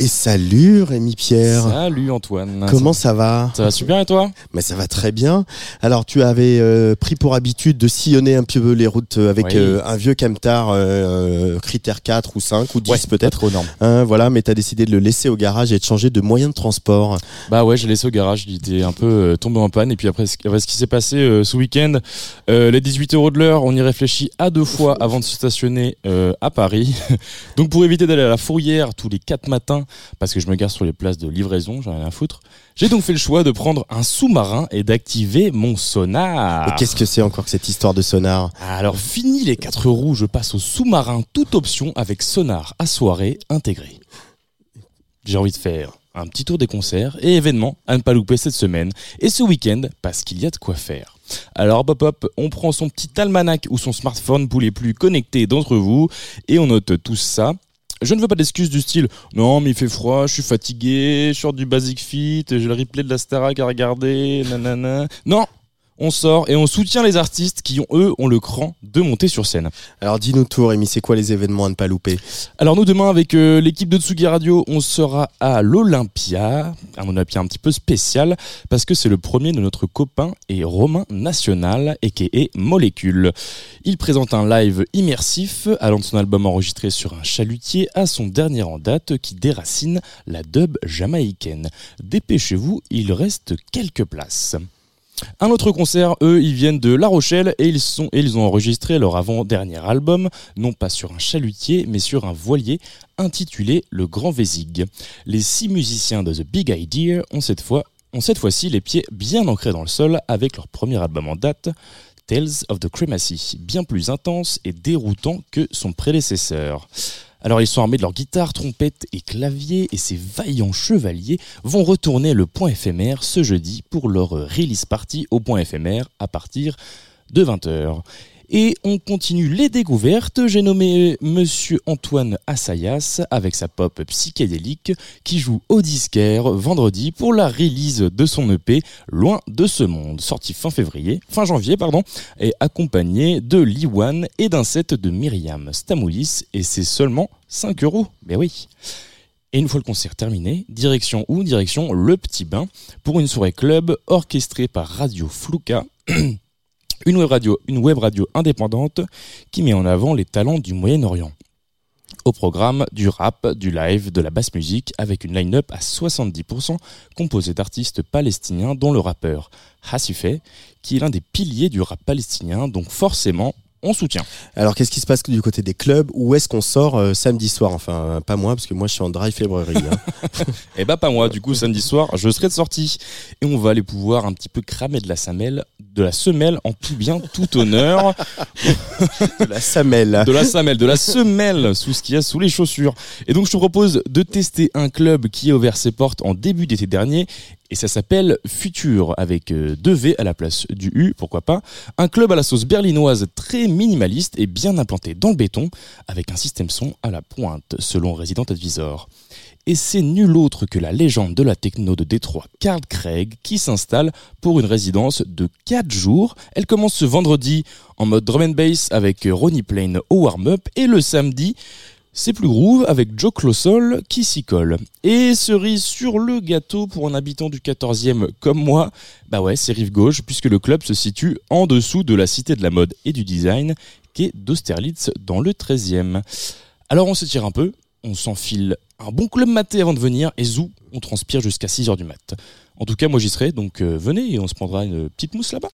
Et salut Rémi Pierre. Salut Antoine. Comment ça va Ça va super et toi Mais ça va très bien. Alors tu avais euh, pris pour habitude de sillonner un peu les routes avec Oui. euh, un vieux camtar euh, critère 4 ou 5 ou 10 Ouais, peut-être. Trop énorme. Hein, voilà, mais tu as décidé de le laisser au garage et de changer de moyen de transport. Bah ouais, j'ai laissé au garage, il était un peu euh, tombé en panne. Et puis après, ce après, ce qui s'est passé euh, ce week-end, euh, les 18 euros de l'heure, on y réfléchit à deux fois avant de se stationner euh, à Paris. Donc pour éviter d'aller à la fourrière tous les quatre matins, parce que je me gare sur les places de livraison, j'en ai rien à foutre, j'ai donc fait le choix de prendre un sous-marin et d'activer mon sonar. Et qu'est-ce que c'est encore que cette histoire de sonar? Alors fini les quatre roues, je passe au sous-marin, toute option avec sonar à soirée intégré. J'ai envie de faire un petit tour des concerts et événements à ne pas louper cette semaine et ce week-end parce qu'il y a de quoi faire. Alors hop hop, on prend son petit almanach ou son smartphone pour les plus connectés d'entre vous et on note tout ça. Je ne veux pas d'excuses du style non mais il fait froid, je suis fatigué, je sors du Basic Fit, j'ai le replay de la Starac à regarder, nanana. Non, on sort et on soutient les artistes qui ont eux ont le cran de monter sur scène. Alors dis-nous tout Rémi, c'est quoi les événements à ne pas louper? Alors nous demain avec euh, l'équipe de Tsugi Radio, on sera à l'Olympia, un Olympia un petit peu spécial parce que c'est le premier de notre copain et Romain National aka Molécule. Il présente un live immersif allant de son album enregistré sur un chalutier à son dernier en date qui déracine la dub jamaïcaine. Dépêchez-vous, il reste quelques places. Un autre concert, eux, ils viennent de La Rochelle et ils, ont enregistré leur avant-dernier album, non pas sur un chalutier, mais sur un voilier intitulé Le Grand Vésig. Les six musiciens de The Big Idea ont cette fois ont cette fois-ci les pieds bien ancrés dans le sol avec leur premier album en date, Tales of the Cremacy, bien plus intense et déroutant que son prédécesseur. Alors ils sont armés de leurs guitares, trompettes et claviers et ces vaillants chevaliers vont retourner le point éphémère ce jeudi pour leur release party au point éphémère à partir de 20h. Et on continue les découvertes. J'ai nommé Monsieur Antoine Assayas avec sa pop psychédélique qui joue au disquaire vendredi pour la release de son EP Loin de ce monde, sorti fin février, fin janvier pardon, et accompagné de Liwan et d'un set de Myriam Stamoulis et c'est seulement 5 euros. Mais oui. Et une fois le concert terminé, direction où? Direction Le Petit Bain pour une soirée club orchestrée par Radio Flouka. Une web, radio, indépendante qui met en avant les talents du Moyen-Orient. Au programme du rap, du live, de la basse musique, avec une line-up à 70% composée d'artistes palestiniens, dont le rappeur Hassifeh, qui est l'un des piliers du rap palestinien, donc forcément, on soutient. Alors qu'est-ce qui se passe du côté des clubs? Où est-ce qu'on sort euh, samedi soir? Enfin, euh, pas moi, parce que moi je suis en dry février. hein. Eh bah pas moi, du coup samedi soir, je serai de sortie. Et on va aller pouvoir un petit peu cramer de la semelle, de la semelle en tout bien, tout honneur. de la Samel. de la semelle, de la semelle sous ce qu'il y a sous les chaussures. Et donc je te propose de tester un club qui a ouvert ses portes en début d'été dernier et ça s'appelle Futur avec euh, deux V à la place du U, pourquoi pas. Un club à la sauce berlinoise très minimaliste et bien implanté dans le béton avec un système son à la pointe selon Resident Advisor. Et c'est nul autre que la légende de la techno de Détroit, Carl Craig, qui s'installe pour une résidence de 4 jours. Elle commence ce vendredi en mode drum and bass avec Ronnie Plain au warm-up et le samedi, c'est plus groove avec Joe Closol qui s'y colle. Et cerise sur le gâteau pour un habitant du 14e comme moi, bah ouais, c'est rive gauche puisque le club se situe en dessous de la cité de la mode et du design qui est d'Austerlitz dans le 13e. Alors on se tire un peu, on s'enfile un bon club maté avant de venir et zou, on transpire jusqu'à 6h du mat. En tout cas, moi j'y serai, donc euh, venez et on se prendra une petite mousse là-bas.